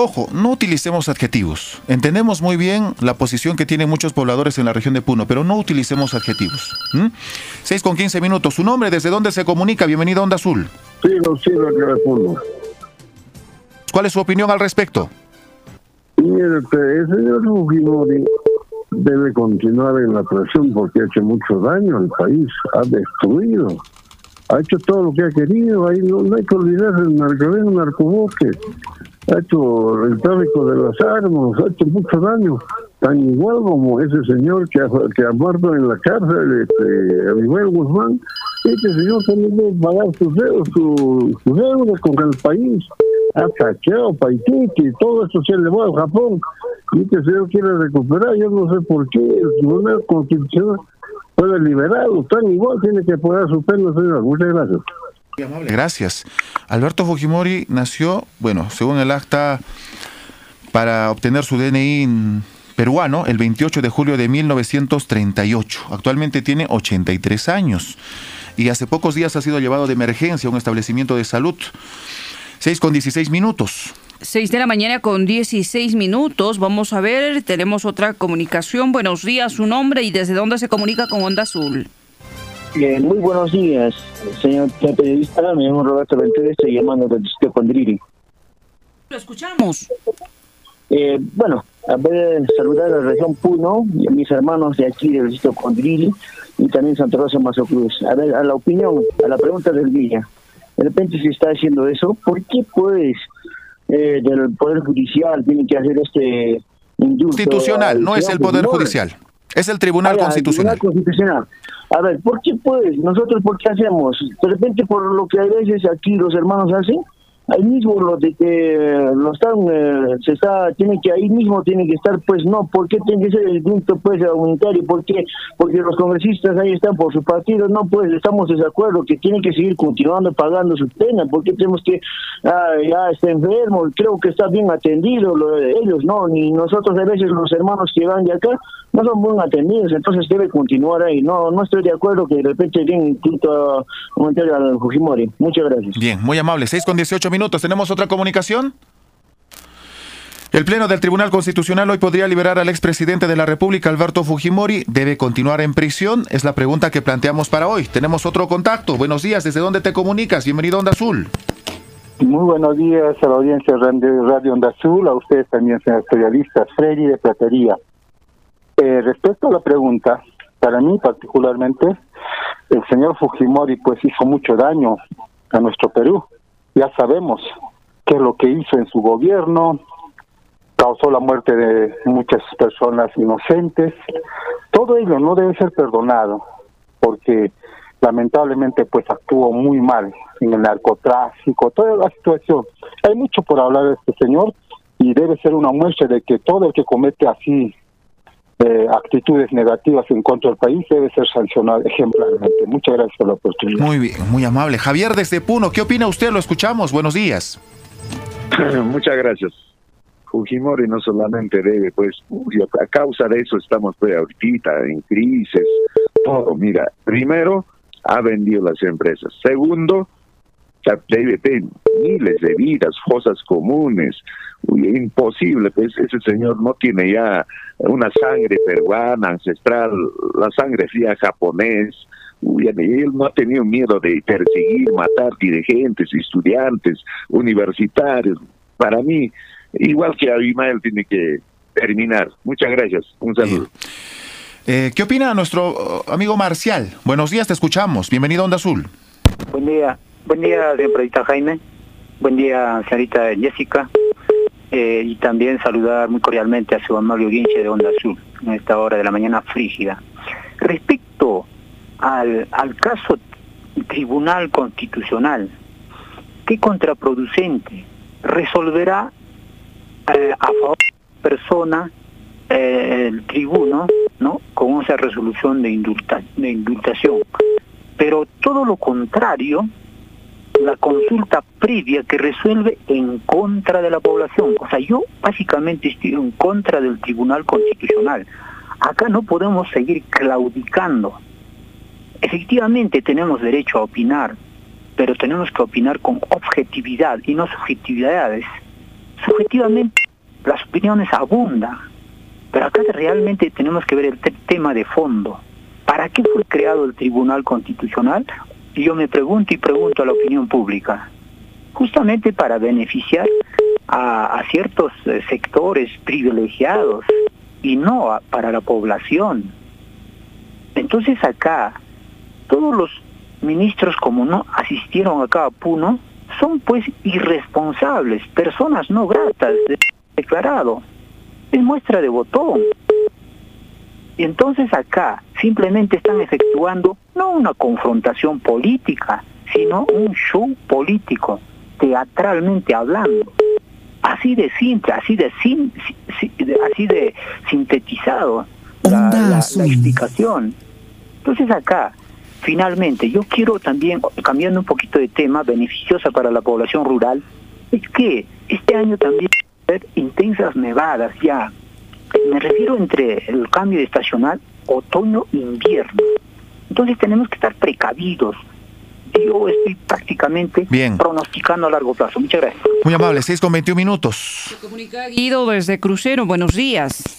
Ojo, no utilicemos adjetivos. Entendemos muy bien la posición que tienen muchos pobladores en la región de Puno, pero no utilicemos adjetivos. 6 con 15 minutos. ¿Su nombre? ¿Desde dónde se comunica? Bienvenido a Onda Azul. Sí, sí, de Puno. ¿Cuál es su opinión al respecto? Mire, el señor Fujimori debe continuar en la presión porque ha hecho mucho daño al país, ha destruido, ha hecho todo lo que ha querido, ahí no, hay que olvidarse del narcoboque, ha hecho el tráfico de las armas, ha hecho mucho daño, tan igual como ese señor que ha, que ha muerto en la cárcel, este, Miguel Guzmán, este señor también debe pagar sus deudas, su, su deuda con el país, ha saqueado Paititi, todo eso se elevó a Japón, y este señor quiere recuperar, yo no sé por qué el Tribunal Constitucional puede liberarlo, tan igual tiene que pagar su pena, señor. Muchas gracias. Gracias. Alberto Fujimori nació, bueno, según el acta, para obtener su DNI peruano el 28 de julio de 1938. Actualmente tiene 83 años y hace pocos días ha sido llevado de emergencia a un establecimiento de salud. 6 con 16 minutos. 6 de la mañana con 16 minutos. Vamos a ver, tenemos otra comunicación. Buenos días, su nombre y desde dónde se comunica con Onda Azul. Eh, muy buenos días, señor periodista. Me llamo Roberto Ventura, estoy llamando del distrito Condriri. Lo escuchamos. Eh, bueno, a ver, saludar a la región Puno y a mis hermanos de aquí del distrito Condriri y también Santa Rosa Mazo Cruz. A ver, a la opinión, a la pregunta del día. De repente se está haciendo eso. ¿Por qué, pues, eh, del Poder Judicial tiene que hacer este Constitucional, no es el Poder Judicial. Es el Tribunal Constitucional. Constitucional. A ver, ¿por qué pues? Nosotros, ¿por qué hacemos? De repente, por lo que a veces aquí los hermanos hacen, ahí mismo lo de que lo están eh, se está tiene que ahí mismo tiene que estar pues no ¿por qué tiene que ser el punto pues unitario? ¿por qué? porque los congresistas ahí están por su partido no pues estamos de acuerdo que tienen que seguir continuando pagando su pena ¿por qué tenemos que ah, ya está enfermo creo que está bien atendido lo de ellos no ni nosotros a veces los hermanos que van de acá no son bien atendidos entonces debe continuar ahí no no estoy de acuerdo que de repente den punto comentario al Fujimori. Muchas gracias. Bien muy amable. 6 con 18 minutos ¿Tenemos otra comunicación? El Pleno del Tribunal Constitucional hoy podría liberar al expresidente de la República, Alberto Fujimori. ¿Debe continuar en prisión? Es la pregunta que planteamos para hoy. Tenemos otro contacto. Buenos días. ¿Desde dónde te comunicas? Bienvenido a Onda Azul. Muy buenos días a la audiencia de Radio Onda Azul, a ustedes también, señores periodistas, Freddy de Platería. Eh, respecto a la pregunta, para mí particularmente, el señor Fujimori pues hizo mucho daño a nuestro Perú ya sabemos qué es lo que hizo en su gobierno, causó la muerte de muchas personas inocentes. Todo ello no debe ser perdonado porque lamentablemente pues actuó muy mal en el narcotráfico, toda la situación. Hay mucho por hablar de este señor y debe ser una muestra de que todo el que comete así eh, actitudes negativas en contra del país debe ser sancionado ejemplarmente. Muchas gracias por la oportunidad. Muy bien, muy amable. Javier desde Puno, ¿qué opina usted? Lo escuchamos. Buenos días. Muchas gracias. Fujimori no solamente debe, pues, a causa de eso estamos pues ahorita en crisis, todo. Mira, primero, ha vendido las empresas. Segundo, debe tener miles de vidas, cosas comunes. Uy, imposible, pues ese señor no tiene ya una sangre peruana, ancestral, la sangre fría japonés. Uy, él no ha tenido miedo de perseguir, matar dirigentes, estudiantes, universitarios. Para mí, igual que Abimael tiene que terminar. Muchas gracias. Un saludo. Eh, ¿Qué opina nuestro amigo Marcial? Buenos días, te escuchamos. Bienvenido a Onda Azul. Buen día. Buen día, señor Jaime. Buen día, señorita Jessica. Eh, y también saludar muy cordialmente a su Mario Guinche de Onda Azul en esta hora de la mañana frígida. Respecto al, al caso Tribunal Constitucional, ¿qué contraproducente resolverá eh, a favor de persona eh, el tribuno ¿no? con esa resolución de, indulta, de indultación? Pero todo lo contrario la consulta previa que resuelve en contra de la población. O sea, yo básicamente estoy en contra del Tribunal Constitucional. Acá no podemos seguir claudicando. Efectivamente tenemos derecho a opinar, pero tenemos que opinar con objetividad y no subjetividades. subjetivamente las opiniones abundan, pero acá realmente tenemos que ver el tema de fondo. ¿Para qué fue creado el Tribunal Constitucional? Y yo me pregunto y pregunto a la opinión pública. Justamente para beneficiar a, ciertos eh, sectores privilegiados y no para la población. Entonces acá, todos los ministros como no asistieron acá a Puno, son pues irresponsables, personas no gratas, declarado. Es muestra de botón. Y entonces acá simplemente están efectuando no una confrontación política, sino un show político, teatralmente hablando. Así de simple, así de, así de sintetizado la, la explicación. Entonces acá, finalmente, yo quiero también, cambiando un poquito de tema, beneficiosa para la población rural, es que este año también intensas nevadas ya me refiero entre el cambio estacional otoño-invierno. Entonces tenemos que estar precavidos. Yo estoy prácticamente pronosticando a largo plazo. Muchas gracias. Muy amable, 6 con 21 minutos. Se Guido desde Crucero. Buenos días.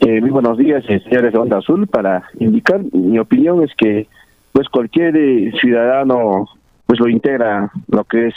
Eh, muy buenos días, eh, señores de Onda Azul. Para indicar, mi opinión es que pues cualquier eh, ciudadano pues lo integra lo que es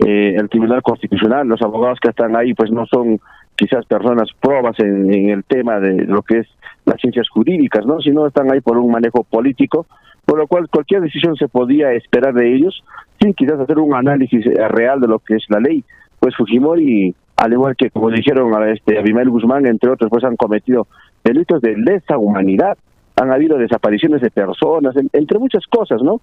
el Tribunal Constitucional. Los abogados que están ahí pues no son quizás personas probas en, el tema de lo que es las ciencias jurídicas, ¿no? Si no están ahí por un manejo político, por lo cual cualquier decisión se podía esperar de ellos sin quizás hacer un análisis eh, real de lo que es la ley. Pues Fujimori, al igual que como dijeron a este Abimael Guzmán, entre otros, pues han cometido delitos de lesa humanidad, han habido desapariciones de personas, entre muchas cosas, ¿no?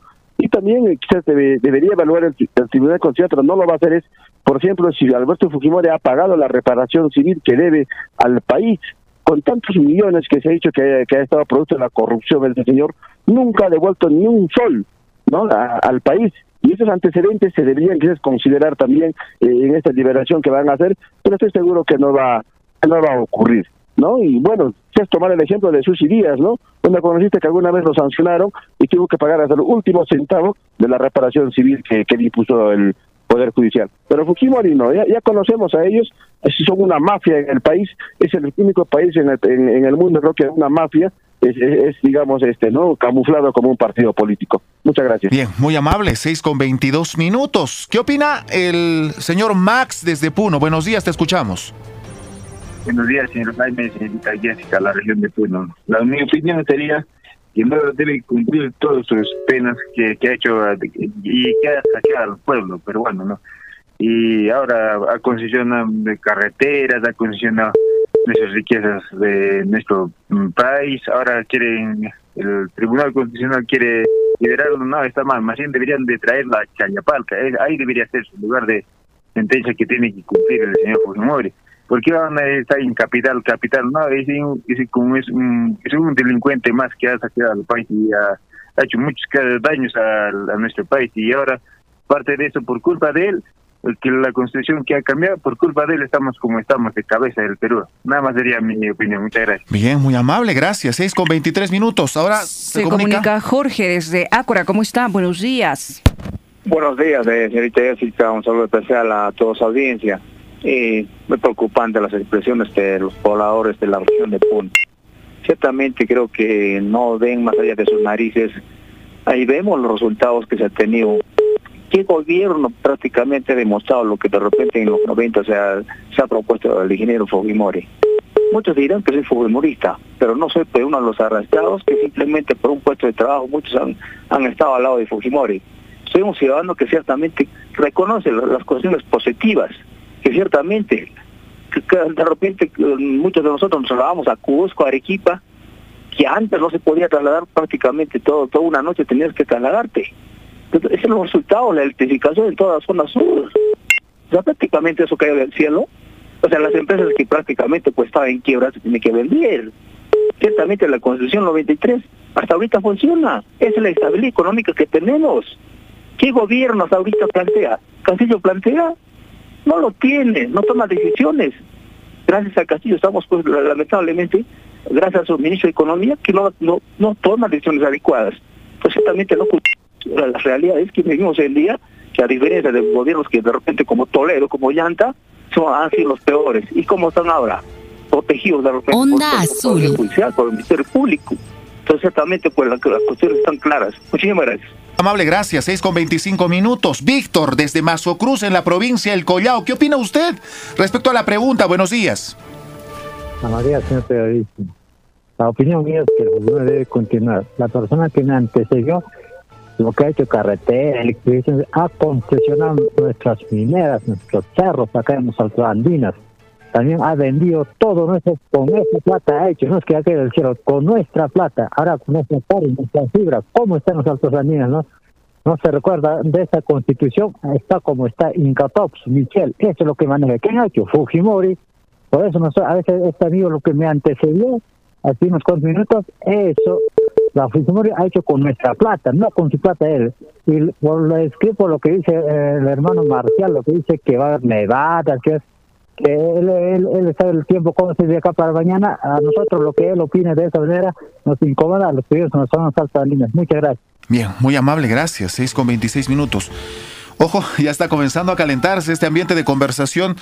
También eh, quizás debería evaluar el, Tribunal Constitucional, pero no lo va a hacer es, por ejemplo, si Alberto Fujimori ha pagado la reparación civil que debe al país, con tantos millones que se ha dicho que, ha estado producto de la corrupción del señor, nunca ha devuelto ni un sol ¿no? al país. Y esos antecedentes se deberían quizás considerar también eh, en esta liberación que van a hacer, pero estoy seguro que no va, que no va a ocurrir. ¿No? Y bueno, es tomar el ejemplo de Susi Díaz, ¿no? Una conociste que alguna vez lo sancionaron y tuvo que pagar hasta el último centavo de la reparación civil que, que impuso el Poder Judicial. Pero Fujimori no, ya, conocemos a ellos, son una mafia en el país, es el único país en el, en, el mundo, creo que es una mafia, es, es, digamos, este, ¿no? Camuflado como un partido político. Muchas gracias. Bien, muy amable, 6 con 22 minutos. ¿Qué opina el señor Max desde Puno? Buenos días, te escuchamos. Buenos días, señor Jaime, señorita Jessica, la región de Puno. La, mi opinión sería que no debe cumplir todas sus penas que, ha hecho y que ha saqueado al pueblo, pero bueno, ¿no? Y ahora ha concesionado carreteras, ha concesionado nuestras riquezas de nuestro mm, país, ahora quieren, el Tribunal Constitucional quiere liberarlo, no, está mal, más bien deberían de traer la Chayapalca, ahí debería ser su lugar de sentencia que tiene que cumplir el señor Fujimori. ¿Por qué van a estar en capital? Capital, no, es, es, como es, un, es un delincuente más que ha saqueado al país y ha, hecho muchos daños a, nuestro país y ahora parte de eso por culpa de él que la constitución que ha cambiado, por culpa de él estamos como estamos de cabeza del Perú. Nada más sería mi opinión. Muchas gracias. Bien, muy amable, gracias. 6 con 23 minutos. Ahora se, comunica? Jorge desde Ácora. ¿Cómo está? Buenos días. Buenos días, eh, señorita Jessica. Un saludo especial a toda su audiencia y muy preocupante las expresiones de los pobladores de la región de Puno. Ciertamente creo que no ven más allá de sus narices. Ahí vemos los resultados que se ha tenido. ¿Qué gobierno prácticamente ha demostrado lo que de repente en los 90 se ha, propuesto el ingeniero Fujimori? Muchos dirán que soy fujimorista, pero no soy uno de los arrestados que simplemente por un puesto de trabajo muchos han, han estado al lado de Fujimori. Soy un ciudadano que ciertamente reconoce las cuestiones positivas que ciertamente, de repente muchos de nosotros nos trasladábamos a Cusco, Arequipa, que antes no se podía trasladar prácticamente todo, toda una noche tenías que trasladarte. Ese es el resultado, la electrificación en toda la zona sur. O sea, prácticamente eso cae del cielo. O sea, las empresas que prácticamente pues estaban en quiebra se tienen que vender. Ciertamente la Constitución 93 hasta ahorita funciona. Es la estabilidad económica que tenemos. ¿Qué gobierno hasta ahorita plantea? Castillo plantea no lo tiene, no toma decisiones. Gracias a Castillo estamos, pues, lamentablemente, gracias a su ministro de Economía, que no, no, no toma decisiones adecuadas. Pues ciertamente no la realidad es que vivimos hoy en día que a diferencia de gobiernos que de repente como Toledo, como Llanta, son han sido los peores. ¿Y cómo están ahora? Protegidos de repente Onda por, Azul. por el Judicial, por el Ministerio Público. Entonces, ciertamente, pues las, las cuestiones están claras. Muchísimas gracias. Amable, gracias. 6 con 25 minutos. Víctor, desde Mazocruz, en la provincia del Collao. ¿Qué opina usted respecto a la pregunta? Buenos días. Días, señor periodista. La opinión mía es que el gobierno debe continuar. La persona que me antecedió, lo que ha hecho carretera, electricidad, ha concesionado nuestras mineras, nuestros cerros acá en los Altos Andinas. También ha vendido todo nuestro, con nuestra plata ha hecho, no es que ha caído del cielo, con nuestra plata, ahora con nuestra carne, nuestras fibras, ¿cómo están los Altos Andinas, no? No se recuerda de esa constitución, está como está Incatops, Michel, eso es lo que maneja. ¿Quién ha hecho? Fujimori. Por eso no sé, a veces este amigo lo que me antecedió, hace unos cuantos minutos, eso, la Fujimori ha hecho con nuestra plata, no con su plata él. Y por lo escrito, lo que dice eh, el hermano Marcial, lo que dice que va a haber nevadas, que, que él, él, él sabe el tiempo cómo se de acá para mañana, a nosotros lo que él opine de esa manera nos incomoda a los que nos son altas líneas. Muchas gracias. Bien, muy amable, gracias. 6 con 26 minutos. Ojo, ya está comenzando a calentarse este ambiente de conversación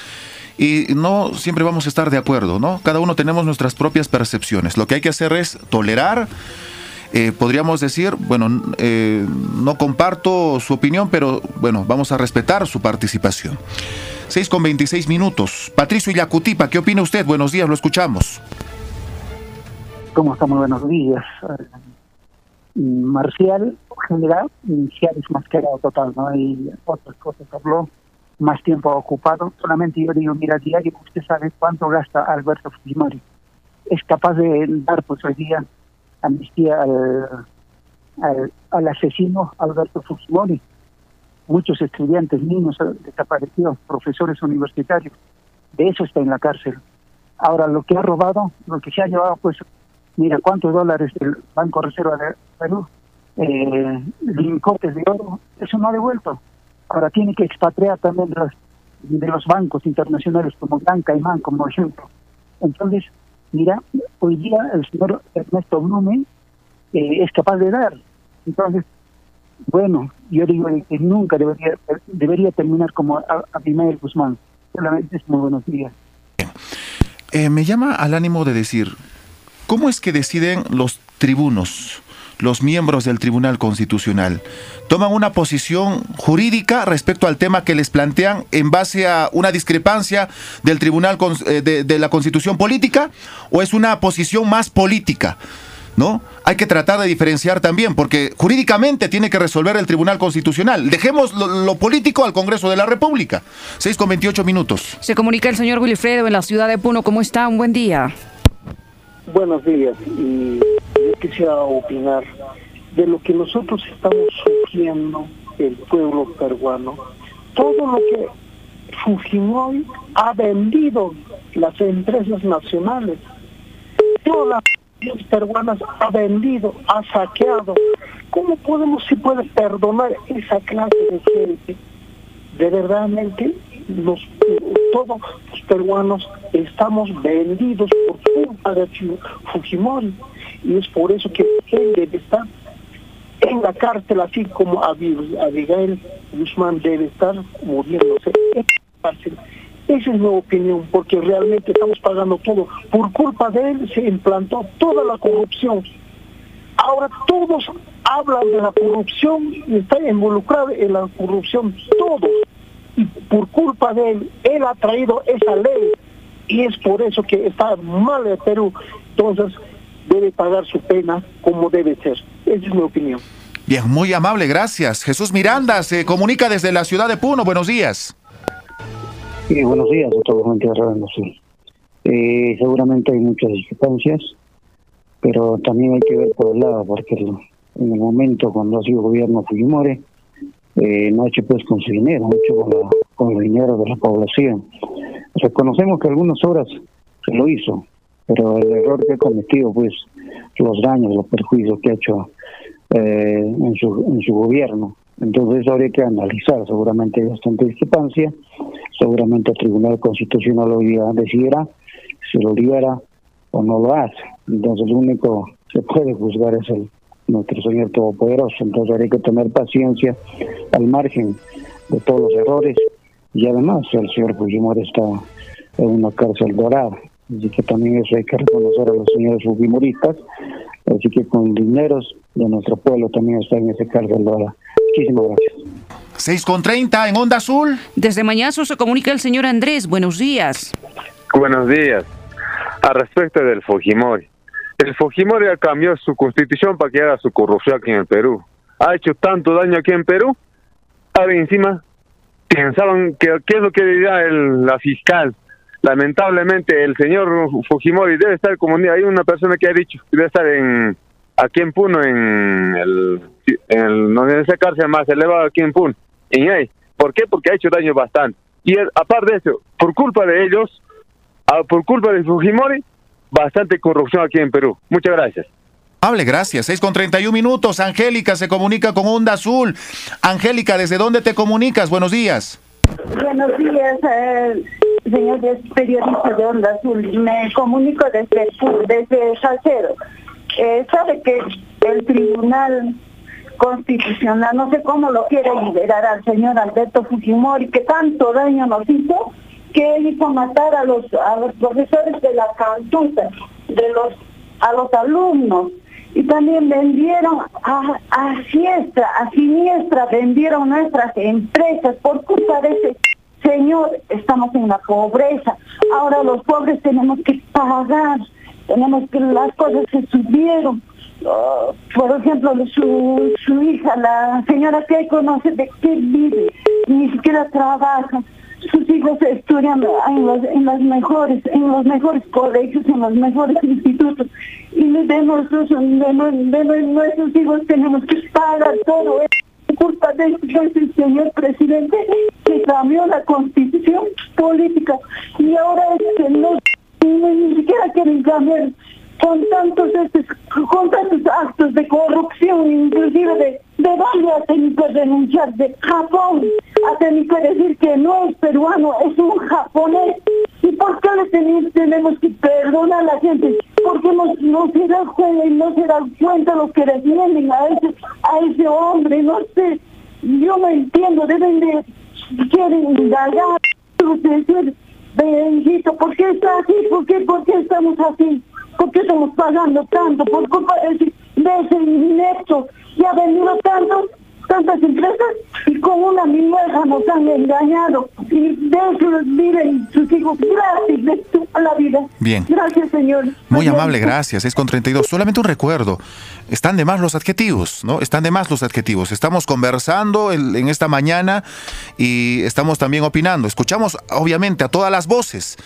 y no siempre vamos a estar de acuerdo, ¿no? Cada uno tenemos nuestras propias percepciones. Lo que hay que hacer es tolerar. Eh, podríamos decir, bueno, eh, no comparto su opinión, pero bueno, vamos a respetar su participación. 6 con 26 minutos. Patricio Yacutipa, ¿qué opina usted? Buenos días, lo escuchamos. ¿Cómo estamos? Buenos días. Marcial, general, inicial es mascarado total, ¿no? Y otras cosas habló, más tiempo ocupado. Solamente yo digo, mira, diario usted sabe cuánto gasta Alberto Fujimori. Es capaz de dar, pues hoy día, amnistía al, al, al asesino Alberto Fujimori. Muchos estudiantes, niños desaparecidos, profesores universitarios. De eso está en la cárcel. Ahora, lo que ha robado, lo que se ha llevado, pues mira cuántos dólares del Banco Reserva de Perú, eh, lingotes de oro, eso no ha devuelto. Ahora tiene que expatriar también de los, de los bancos internacionales como Gran Caimán, como ejemplo. Entonces, mira, hoy día el señor Ernesto Blumen eh, es capaz de dar. Entonces, bueno, yo digo que nunca debería debería terminar como Abimael Guzmán. Solamente es muy buenos días. Eh, me llama al ánimo de decir, ¿Cómo es que deciden los tribunos, los miembros del Tribunal Constitucional? ¿Toman una posición jurídica respecto al tema que les plantean en base a una discrepancia del Tribunal de, de la Constitución Política o es una posición más política? ¿No? Hay que tratar de diferenciar también, porque jurídicamente tiene que resolver el Tribunal Constitucional. Dejemos lo, lo, político al Congreso de la República. 6 con 28 minutos. Se comunica el señor Wilfredo en la ciudad de Puno. ¿Cómo está? Un buen día. Buenos días. Y yo quisiera opinar de lo que nosotros estamos sufriendo, el pueblo peruano. Todo lo que Fujimori ha vendido las empresas nacionales. Todas las peruanas ha vendido, ha saqueado. ¿Cómo podemos, si puede perdonar esa clase de gente? De verdadmente los, todos los peruanos estamos vendidos por culpa de Fujimori y es por eso que él debe estar en la cárcel así como Abigail Guzmán debe estar muriéndose en la cárcel. Esa es mi opinión, porque realmente estamos pagando todo. Por culpa de él se implantó toda la corrupción. Ahora todos hablan de la corrupción y están involucrados en la corrupción, todos y por culpa de él, él ha traído esa ley y es por eso que está mal el Perú. Entonces debe pagar su pena como debe ser. Esa es mi opinión. Bien, muy amable, gracias. Jesús Miranda se comunica desde la ciudad de Puno. Buenos días. Sí, buenos días a todos los sí. eh, Seguramente hay muchas discrepancias, pero también hay que ver por el lado, porque en el momento cuando ha sido gobierno Fujimori, eh, no ha hecho pues con su dinero, ha hecho con, con el dinero de la población. Reconocemos que algunas obras se lo hizo, pero el error que ha cometido, pues los daños, los perjuicios que ha hecho eh, en, su, en su gobierno. Entonces habría que analizar, seguramente hay bastante discrepancia, seguramente el Tribunal Constitucional hoy día decidirá si lo libera o no lo hace. Entonces lo único que puede juzgar es el nuestro Señor Todopoderoso. Entonces hay que tener paciencia al margen de todos los errores Y además el señor Fujimori está en una cárcel dorada. Así que también eso hay que reconocer a los señores Fujimoristas. Así que con dineros de nuestro pueblo también está en ese cárcel dorada. Muchísimas gracias. 6 con 30 en Onda Azul. Desde Mañazo se comunica el señor Andrés. Buenos días. Buenos días. A respecto del Fujimori. El Fujimori ha cambiado su constitución para que haga su corrupción aquí en el Perú. Ha hecho tanto daño aquí en Perú. Ahora encima pensaban que qué es lo que diría el, la fiscal. Lamentablemente el señor Fujimori debe estar como hay una persona que ha dicho debe estar en aquí en Puno en el en, el, en esa cárcel más elevada aquí en Puno en ahí. ¿Por qué? Porque ha hecho daño bastante. Y aparte de eso, por culpa de ellos, por culpa de Fujimori, bastante corrupción aquí en Perú. Muchas gracias. Hable, gracias. 6 con 31 minutos. Angélica se comunica con Onda Azul. Angélica, ¿desde dónde te comunicas? Buenos días. Buenos días, eh, señor periodista de Onda Azul. Me comunico desde, desde Salcedo. Eh, sabe que el Tribunal Constitucional, no sé cómo lo quiere liberar al señor Alberto Fujimori, que tanto daño nos hizo, que él hizo matar a los, a los profesores de la cantuta, de los, a los alumnos, y también vendieron a, a a siniestra, vendieron nuestras empresas por culpa de ese señor, estamos en la pobreza, ahora los pobres tenemos que pagar, tenemos que las cosas se subieron, oh, por ejemplo, su, su hija, la señora que conoce de qué vive, ni siquiera trabaja, sus hijos estudian en los, en las mejores, en los mejores colegios, en los mejores institutos, y de nosotros, de, nuestros hijos tenemos que pagar todo. Eso culpa de ese señor presidente que cambió la constitución política. Y ahora es que no ni siquiera quieren cambiar con tantos con tantos actos de corrupción inclusive de ¿De dónde ha tenido que denunciar? De Japón. Ha tenido que decir que no es peruano, es un japonés. ¿Y por qué le tenemos que perdonar a la gente? Porque no, no se da cuenta, no se da cuenta lo que le vienen a ese, a ese hombre. No sé, yo no entiendo, deben de, quieren indagar, decir, hijito, ¿por qué está así? ¿Por qué, ¿Por qué estamos así? ¿Por qué estamos pagando tanto? Por culpa de ese, de ese inepto y ha venido tantos, tantas empresas y con una minueja nos han engañado y de eso viven sus hijos gratis de toda la vida. Bien. Gracias, señor. Muy amable, gracias. Es con 32. Solamente un recuerdo. Están de más los adjetivos, ¿no? Están de más los adjetivos. Estamos conversando en esta mañana y estamos también opinando. Escuchamos, obviamente, a todas las voces,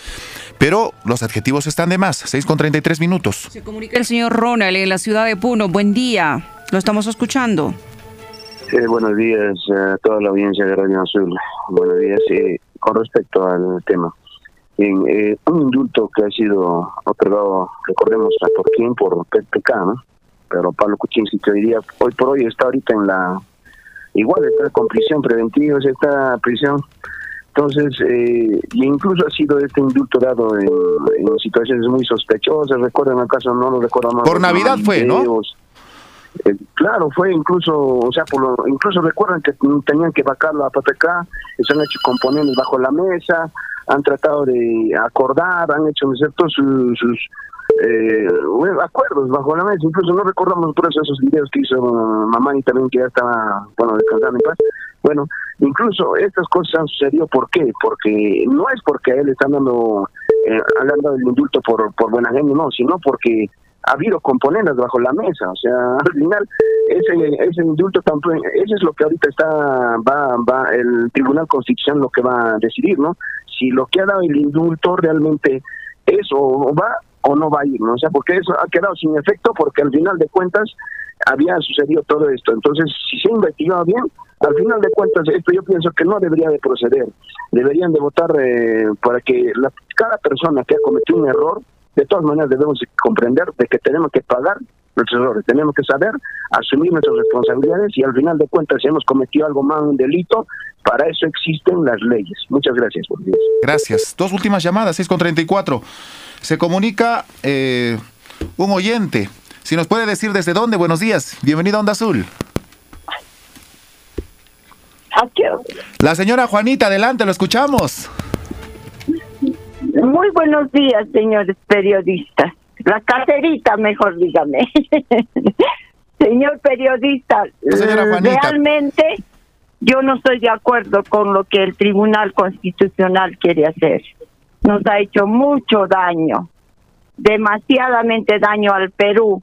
pero los adjetivos están de más. 6 con 33 minutos. Se comunica el señor Ronald en la ciudad de Puno. Buen día. Lo estamos escuchando. Buenos días a toda la audiencia de Radio Azul. Buenos días. con respecto al tema, en, eh, un indulto que ha sido otorgado, recordemos a por quién, por PPK, ¿no? Pero Pablo Kuczynski, que hoy día, hoy por hoy está ahorita en la, igual está con prisión preventiva, está prisión. Entonces, eh, incluso ha sido este indulto dado en, situaciones muy sospechosas. Recuerden acaso, no lo recuerdo más. Por Navidad fue, ¿no? Eh, claro, fue incluso, o sea, por lo, incluso recuerdan que tenían que vacarlo a PPK, se han hecho componentes bajo la mesa, han tratado de acordar, han hecho ciertos sus, sus eh, acuerdos bajo la mesa, incluso no recordamos por eso esos videos que hizo mamá y también que ya estaba, bueno, descansando en paz. Bueno, incluso estas cosas han sucedido, ¿por qué? Porque no es porque a él le están dando, eh, han dado el indulto por, por buena gente, no, sino porque ha habido componentes bajo la mesa, o sea, al final ese, ese indulto tanto, eso es lo que ahorita está, va, va, el Tribunal Constitucional lo que va a decidir, ¿no? Si lo que ha dado el indulto realmente es o va o no va a ir, ¿no? O sea, porque eso ha quedado sin efecto porque al final de cuentas había sucedido todo esto. Entonces, si se ha investigado bien, al final de cuentas esto yo pienso que no debería de proceder. Deberían de votar eh, para que la, cada persona que ha cometido un error de todas maneras debemos comprender de que tenemos que pagar nuestros errores, tenemos que saber asumir nuestras responsabilidades y al final de cuentas si hemos cometido algo más, un delito, para eso existen las leyes. Muchas gracias. Por Gracias. Dos últimas llamadas, 6 con 34. Se comunica eh, un oyente. Si nos puede decir desde dónde, buenos días. Bienvenido a Onda Azul. Aquí. La señora Juanita, adelante, lo escuchamos. Muy buenos días, señores periodistas. La caserita, mejor dígame. Señor periodista, realmente yo no estoy de acuerdo con lo que el Tribunal Constitucional quiere hacer. Nos ha hecho mucho daño, demasiadamente daño al Perú.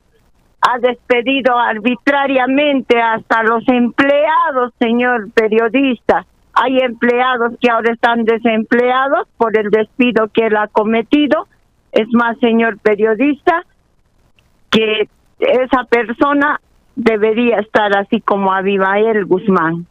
Ha despedido arbitrariamente hasta los empleados, señor periodista. Hay empleados que ahora están desempleados por el despido que él ha cometido. Es más, señor periodista, que esa persona debería estar así como Abimael Guzmán.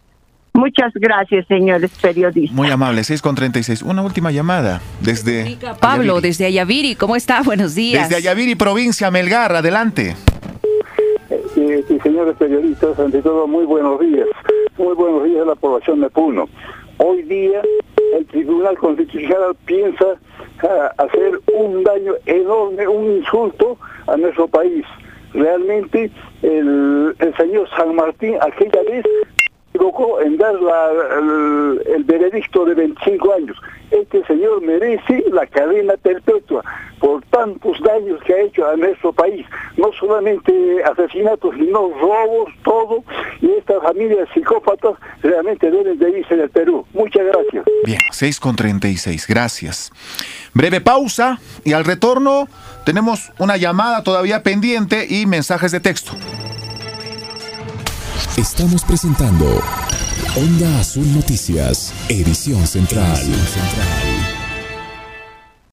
Muchas gracias, señores periodistas. Muy amable, 6 con 36. Una última llamada desde... Pablo, desde Ayaviri, ¿cómo está? Buenos días. Desde Ayaviri, provincia Melgar, adelante. Sí, sí, señores periodistas, ante todo, muy buenos días. Muy buenos días a la población de Puno. Hoy día el Tribunal Constitucional piensa ah, hacer un daño enorme, un insulto a nuestro país realmente el, el señor San Martín aquella vez equivocó en dar el, veredicto de 25 años. Este señor merece la cadena perpetua por tantos daños que ha hecho a nuestro país. No solamente asesinatos, sino robos, todo. Y estas familias psicópatas realmente deben de irse del Perú. Muchas gracias. Bien, 6 con 36. Gracias. Breve pausa y al retorno tenemos una llamada todavía pendiente y mensajes de texto. Estamos presentando Onda Azul Noticias, edición central.